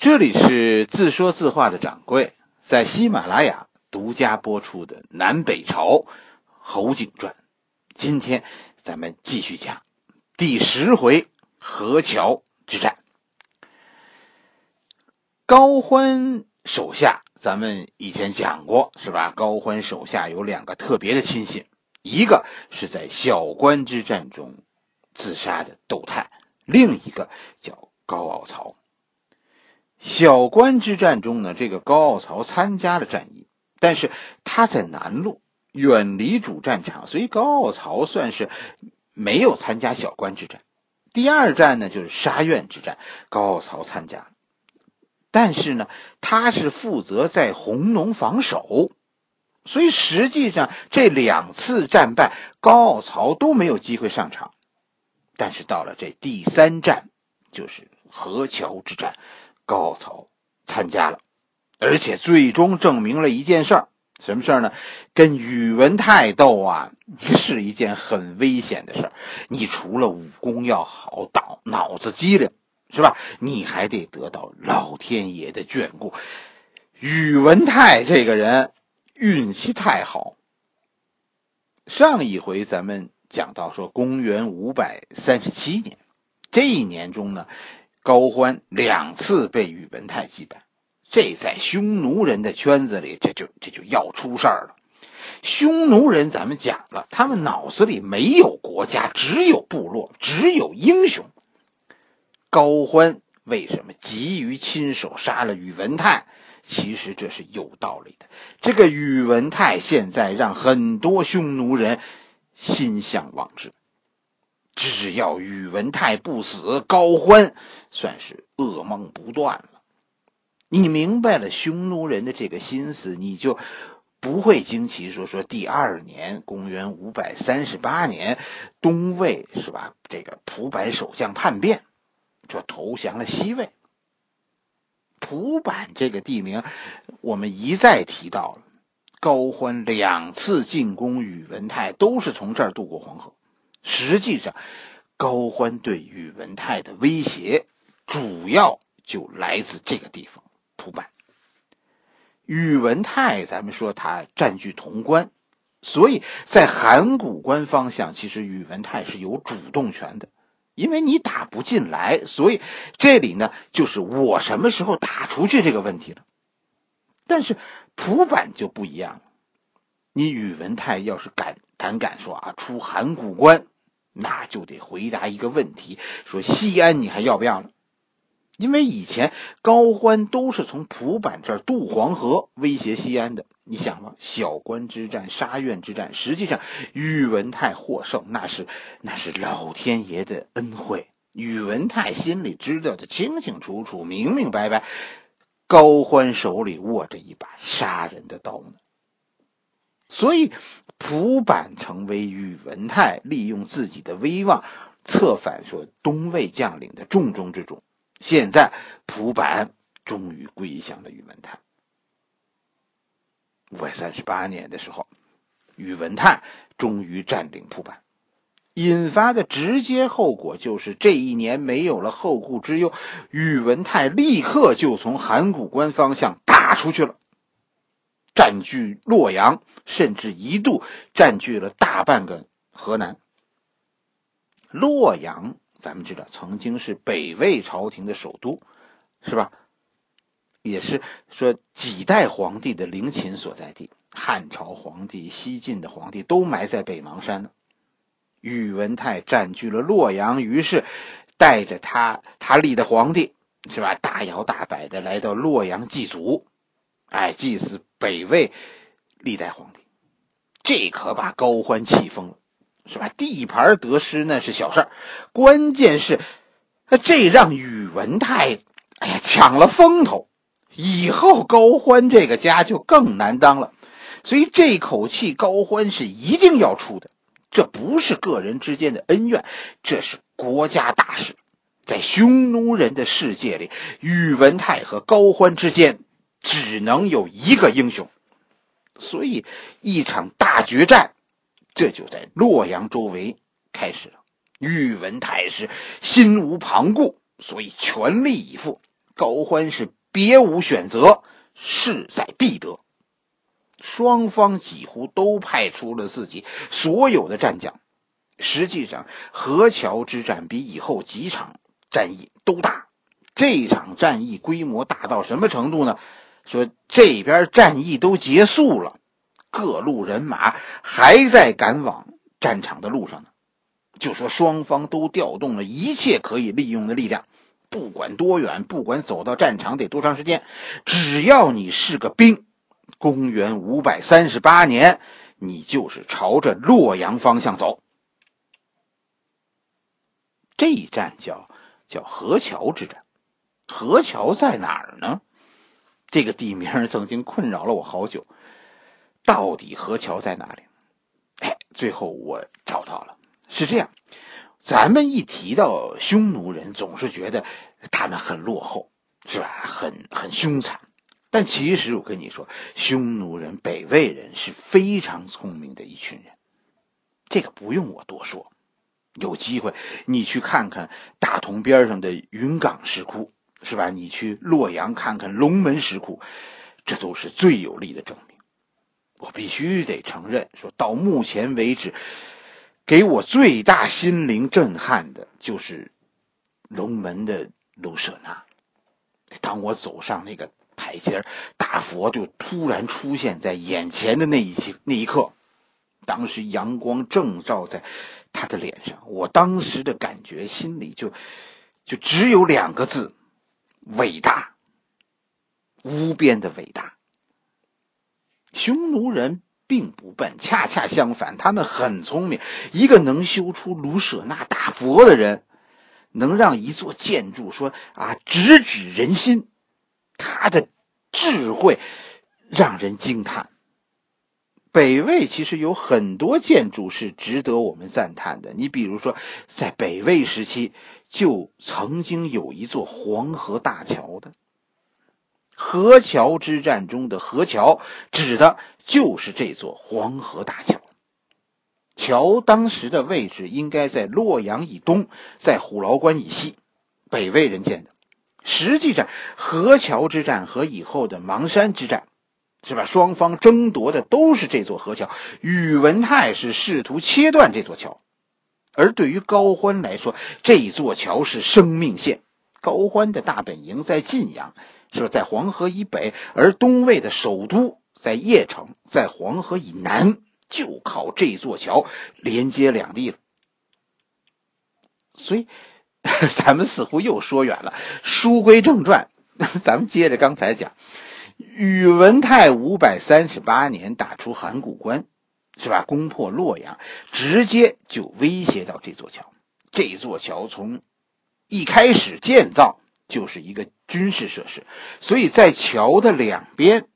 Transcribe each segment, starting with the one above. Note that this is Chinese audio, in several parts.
这里是自说自话的掌柜在喜马拉雅独家播出的《南北朝侯景传》，今天咱们继续讲第十回河桥之战。高欢手下，咱们以前讲过是吧？高欢手下有两个特别的亲信，一个是在小关之战中自杀的窦泰，另一个叫高傲曹。小关之战中呢，这个高傲曹参加了战役，但是他在南路，远离主战场，所以高傲曹算是没有参加小关之战。第二战呢，就是沙苑之战，高傲曹参加了，但是呢，他是负责在红农防守，所以实际上这两次战败，高傲曹都没有机会上场。但是到了这第三战，就是河桥之战。高潮参加了，而且最终证明了一件事儿，什么事儿呢？跟宇文泰斗啊，是一件很危险的事儿。你除了武功要好，脑脑子机灵，是吧？你还得得到老天爷的眷顾。宇文泰这个人运气太好。上一回咱们讲到说，公元五百三十七年，这一年中呢。高欢两次被宇文泰击败，这在匈奴人的圈子里，这就这就要出事儿了。匈奴人，咱们讲了，他们脑子里没有国家，只有部落，只有英雄。高欢为什么急于亲手杀了宇文泰？其实这是有道理的。这个宇文泰现在让很多匈奴人心向往之。只要宇文泰不死，高欢算是噩梦不断了。你明白了匈奴人的这个心思，你就不会惊奇说说第二年，公元五百三十八年，东魏是吧？这个蒲坂守将叛变，就投降了西魏。蒲坂这个地名，我们一再提到了。高欢两次进攻宇文泰，都是从这儿渡过黄河。实际上，高欢对宇文泰的威胁主要就来自这个地方——蒲坂。宇文泰，咱们说他占据潼关，所以在函谷关方向，其实宇文泰是有主动权的。因为你打不进来，所以这里呢，就是我什么时候打出去这个问题了。但是蒲坂就不一样了，你宇文泰要是敢胆敢说啊，出函谷关。那就得回答一个问题：说西安你还要不要了？因为以前高欢都是从蒲坂这儿渡黄河威胁西安的。你想吧，小关之战、沙苑之战，实际上宇文泰获胜，那是那是老天爷的恩惠。宇文泰心里知道的清清楚楚、明明白白，高欢手里握着一把杀人的刀呢。所以。蒲坂成为宇文泰利用自己的威望，策反说东魏将领的重中之重。现在蒲坂终于归降了宇文泰。五百三十八年的时候，宇文泰终于占领蒲坂，引发的直接后果就是这一年没有了后顾之忧，宇文泰立刻就从函谷关方向打出去了。占据洛阳，甚至一度占据了大半个河南。洛阳，咱们知道曾经是北魏朝廷的首都，是吧？也是说几代皇帝的陵寝所在地。汉朝皇帝、西晋的皇帝都埋在北邙山呢。宇文泰占据了洛阳，于是带着他他立的皇帝，是吧？大摇大摆的来到洛阳祭祖。哎，祭祀北魏历代皇帝，这可把高欢气疯了，是吧？地盘得失那是小事儿，关键是，这让宇文泰哎呀抢了风头，以后高欢这个家就更难当了。所以这口气高欢是一定要出的，这不是个人之间的恩怨，这是国家大事。在匈奴人的世界里，宇文泰和高欢之间。只能有一个英雄，所以一场大决战，这就在洛阳周围开始了。宇文泰是心无旁骛，所以全力以赴。高欢是别无选择，势在必得。双方几乎都派出了自己所有的战将。实际上，河桥之战比以后几场战役都大。这场战役规模大到什么程度呢？说这边战役都结束了，各路人马还在赶往战场的路上呢。就说双方都调动了一切可以利用的力量，不管多远，不管走到战场得多长时间，只要你是个兵。公元五百三十八年，你就是朝着洛阳方向走。这一战叫叫河桥之战。河桥在哪儿呢？这个地名曾经困扰了我好久。到底河桥在哪里？哎，最后我找到了。是这样，咱们一提到匈奴人，总是觉得他们很落后，是吧？很很凶残。但其实我跟你说，匈奴人、北魏人是非常聪明的一群人，这个不用我多说。有机会你去看看大同边上的云冈石窟，是吧？你去洛阳看看龙门石窟，这都是最有力的证明。我必须得承认，说到目前为止，给我最大心灵震撼的就是龙门的卢舍那。当我走上那个。台阶大佛就突然出现在眼前的那一期那一刻，当时阳光正照在他的脸上，我当时的感觉心里就就只有两个字：伟大，无边的伟大。匈奴人并不笨，恰恰相反，他们很聪明。一个能修出卢舍那大佛的人，能让一座建筑说啊直指人心。他的智慧让人惊叹。北魏其实有很多建筑是值得我们赞叹的。你比如说，在北魏时期就曾经有一座黄河大桥的。河桥之战中的河桥，指的就是这座黄河大桥。桥当时的位置应该在洛阳以东，在虎牢关以西，北魏人建的。实际上，河桥之战和以后的邙山之战，是吧？双方争夺的都是这座河桥。宇文泰是试图切断这座桥，而对于高欢来说，这座桥是生命线。高欢的大本营在晋阳，是吧？在黄河以北，而东魏的首都在邺城，在黄河以南，就靠这座桥连接两地了。所以。咱们似乎又说远了。书归正传，咱们接着刚才讲，宇文泰五百三十八年打出函谷关，是吧？攻破洛阳，直接就威胁到这座桥。这座桥从一开始建造就是一个军事设施，所以在桥的两边，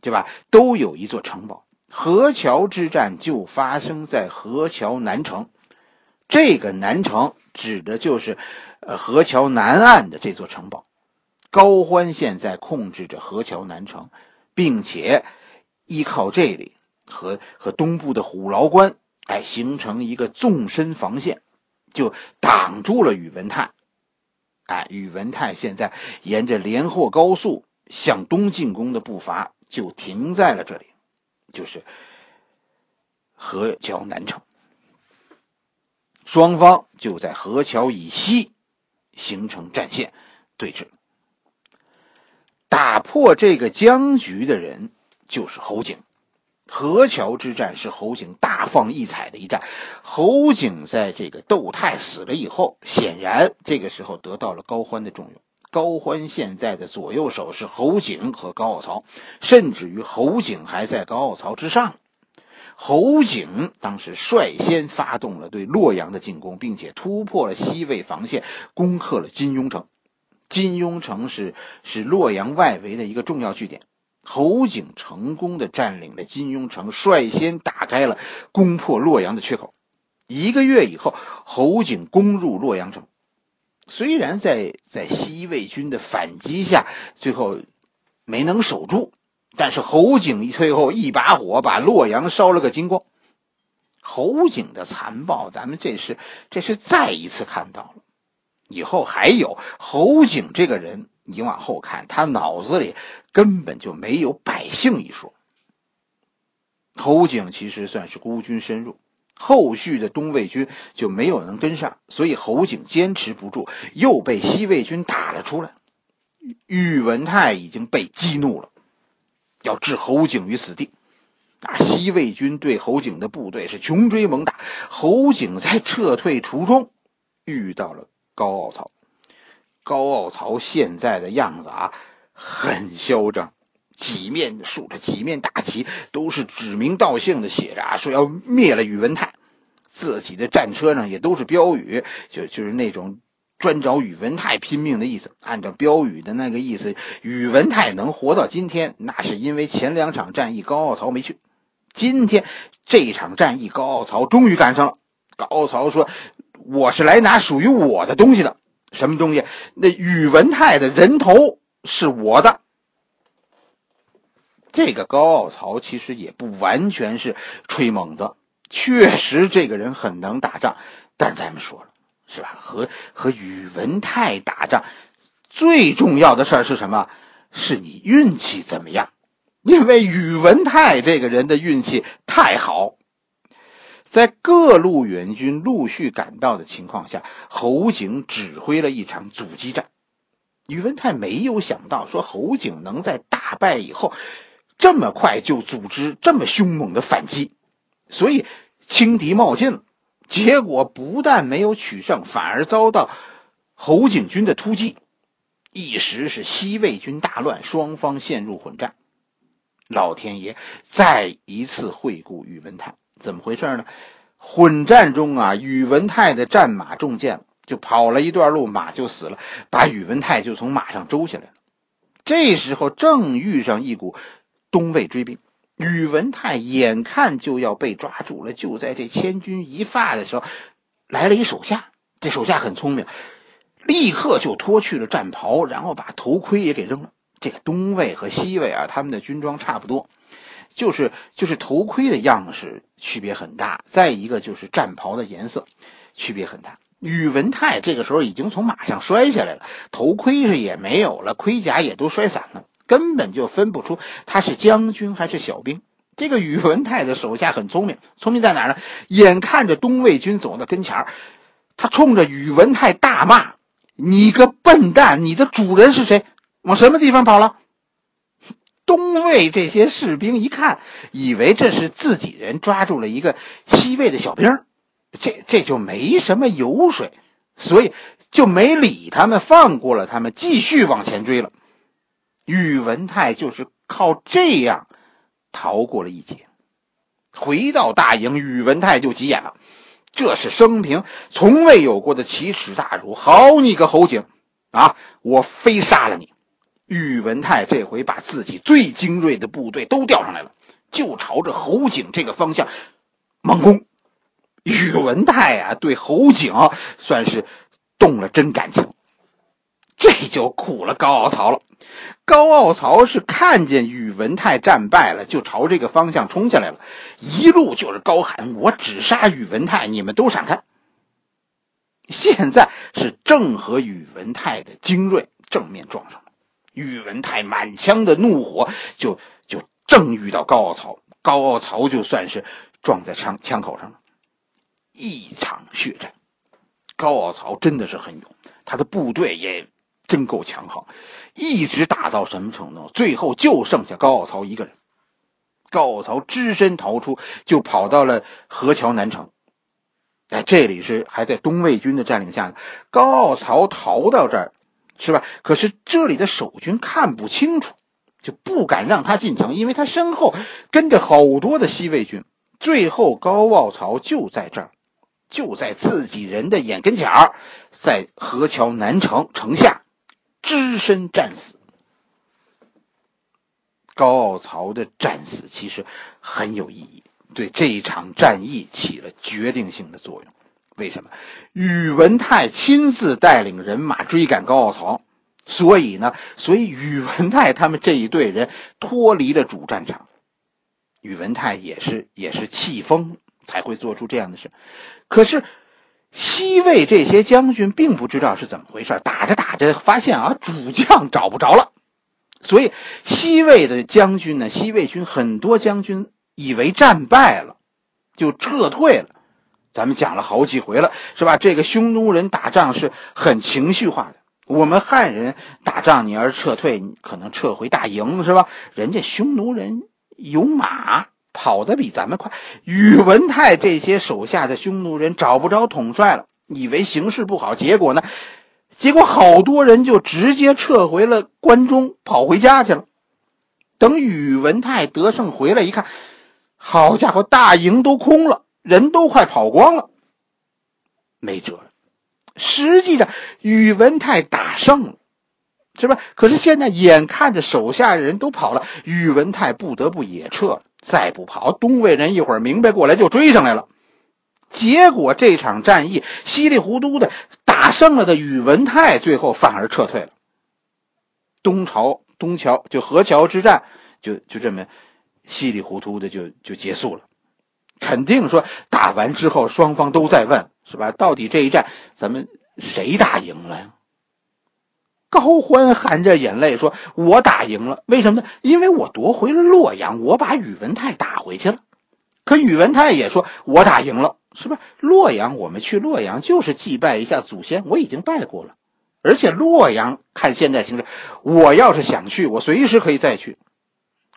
对吧？都有一座城堡。河桥之战就发生在河桥南城。这个南城指的就是，呃，河桥南岸的这座城堡。高欢现在控制着河桥南城，并且依靠这里和和东部的虎牢关，哎，形成一个纵深防线，就挡住了宇文泰。哎，宇文泰现在沿着连霍高速向东进攻的步伐就停在了这里，就是河桥南城。双方就在河桥以西形成战线对峙。打破这个僵局的人就是侯景。河桥之战是侯景大放异彩的一战。侯景在这个窦泰死了以后，显然这个时候得到了高欢的重用。高欢现在的左右手是侯景和高傲曹，甚至于侯景还在高傲曹之上。侯景当时率先发动了对洛阳的进攻，并且突破了西魏防线，攻克了金庸城。金庸城是是洛阳外围的一个重要据点。侯景成功的占领了金庸城，率先打开了攻破洛阳的缺口。一个月以后，侯景攻入洛阳城。虽然在在西魏军的反击下，最后没能守住。但是侯景最后一把火把洛阳烧了个精光。侯景的残暴，咱们这是这是再一次看到了。以后还有侯景这个人你往后看，他脑子里根本就没有百姓一说。侯景其实算是孤军深入，后续的东魏军就没有能跟上，所以侯景坚持不住，又被西魏军打了出来。宇文泰已经被激怒了，要置侯景于死地。啊，西魏军对侯景的部队是穷追猛打，侯景在撤退途中遇到了高傲曹。高傲曹现在的样子啊，很嚣张，几面竖着几面大旗，都是指名道姓的写着啊，说要灭了宇文泰。自己的战车上也都是标语，就就是那种。专找宇文泰拼命的意思，按照标语的那个意思，宇文泰能活到今天，那是因为前两场战役高傲曹没去。今天这场战役，高傲曹终于赶上了。高傲曹说：“我是来拿属于我的东西的，什么东西？那宇文泰的人头是我的。”这个高傲曹其实也不完全是吹猛子，确实这个人很能打仗，但咱们说了。是吧？和和宇文泰打仗，最重要的事儿是什么？是你运气怎么样？因为宇文泰这个人的运气太好，在各路援军陆续赶到的情况下，侯景指挥了一场阻击战。宇文泰没有想到，说侯景能在大败以后，这么快就组织这么凶猛的反击，所以轻敌冒进了。结果不但没有取胜，反而遭到侯景军的突击，一时是西魏军大乱，双方陷入混战。老天爷再一次惠顾宇文泰，怎么回事呢？混战中啊，宇文泰的战马中箭，就跑了一段路，马就死了，把宇文泰就从马上周下来了。这时候正遇上一股东魏追兵。宇文泰眼看就要被抓住了，就在这千钧一发的时候，来了一手下。这手下很聪明，立刻就脱去了战袍，然后把头盔也给扔了。这个东魏和西魏啊，他们的军装差不多，就是就是头盔的样式区别很大，再一个就是战袍的颜色区别很大。宇文泰这个时候已经从马上摔下来了，头盔是也没有了，盔甲也都摔散了。根本就分不出他是将军还是小兵。这个宇文泰的手下很聪明，聪明在哪呢？眼看着东魏军走到跟前，他冲着宇文泰大骂：“你个笨蛋！你的主人是谁？往什么地方跑了？”东魏这些士兵一看，以为这是自己人抓住了一个西魏的小兵，这这就没什么油水，所以就没理他们，放过了他们，继续往前追了。宇文泰就是靠这样逃过了一劫，回到大营，宇文泰就急眼了。这是生平从未有过的奇耻大辱！好你个侯景啊，我非杀了你！宇文泰这回把自己最精锐的部队都调上来了，就朝着侯景这个方向猛攻。宇文泰啊，对侯景算是动了真感情。这就苦了高傲曹了。高傲曹是看见宇文泰战败了，就朝这个方向冲下来了，一路就是高喊：“我只杀宇文泰，你们都闪开！”现在是正和宇文泰的精锐正面撞上了，宇文泰满腔的怒火就就正遇到高傲曹，高傲曹就算是撞在枪枪口上了，一场血战。高傲曹真的是很勇，他的部队也。真够强横，一直打到什么程度？最后就剩下高傲曹一个人。高傲曹只身逃出，就跑到了河桥南城。哎，这里是还在东魏军的占领下。高傲曹逃到这儿，是吧？可是这里的守军看不清楚，就不敢让他进城，因为他身后跟着好多的西魏军。最后，高傲曹就在这儿，就在自己人的眼跟前儿，在河桥南城城下。只身战死，高傲曹的战死其实很有意义，对这一场战役起了决定性的作用。为什么？宇文泰亲自带领人马追赶高傲曹，所以呢，所以宇文泰他们这一队人脱离了主战场。宇文泰也是也是气疯才会做出这样的事，可是西魏这些将军并不知道是怎么回事，打着打着发现啊，主将找不着了，所以西魏的将军呢，西魏军很多将军以为战败了，就撤退了。咱们讲了好几回了，是吧？这个匈奴人打仗是很情绪化的。我们汉人打仗，你要是撤退，你可能撤回大营，是吧？人家匈奴人有马，跑得比咱们快。宇文泰这些手下的匈奴人找不着统帅了，以为形势不好，结果呢？结果好多人就直接撤回了关中，跑回家去了。等宇文泰得胜回来一看，好家伙，大营都空了。人都快跑光了，没辙了。实际上，宇文泰打胜了，是吧？可是现在眼看着手下人都跑了，宇文泰不得不也撤了。再不跑，东魏人一会儿明白过来就追上来了。结果这场战役稀里糊涂的打胜了的宇文泰，最后反而撤退了。东朝东桥就河桥之战，就就这么稀里糊涂的就就结束了。肯定说打完之后，双方都在问，是吧？到底这一战咱们谁打赢了呀？高欢含着眼泪说：“我打赢了，为什么呢？因为我夺回了洛阳，我把宇文泰打回去了。可宇文泰也说，我打赢了，是吧？洛阳，我们去洛阳就是祭拜一下祖先，我已经拜过了。而且洛阳看现在形势，我要是想去，我随时可以再去。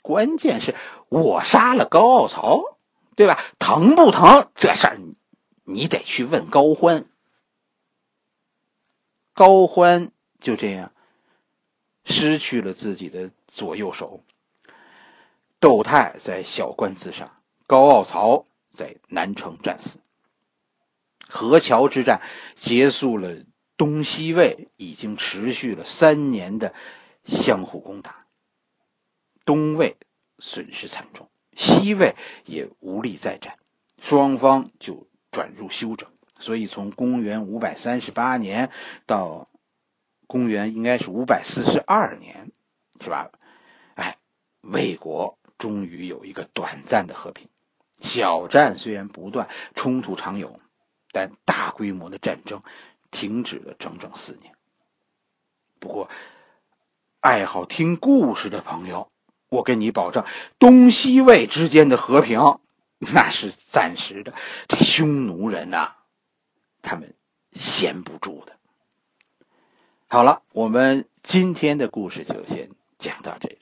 关键是我杀了高傲曹。”对吧？疼不疼？这事儿你得去问高欢。高欢就这样失去了自己的左右手。窦泰在小关自杀，高傲曹在南城战死。河桥之战结束了东西魏已经持续了三年的相互攻打，东魏损失惨重。西魏也无力再战，双方就转入休整。所以从公元五百三十八年到公元应该是五百四十二年，是吧？哎，魏国终于有一个短暂的和平。小战虽然不断，冲突常有，但大规模的战争停止了整整四年。不过，爱好听故事的朋友。我跟你保证，东西魏之间的和平那是暂时的。这匈奴人呐，他们闲不住的。好了，我们今天的故事就先讲到这里。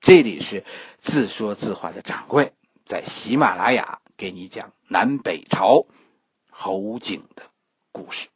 这里是自说自话的掌柜，在喜马拉雅给你讲南北朝侯景的故事。